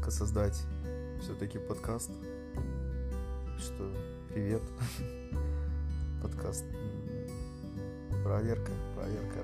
попытка создать все-таки подкаст. Что, привет. Подкаст. Проверка, проверка.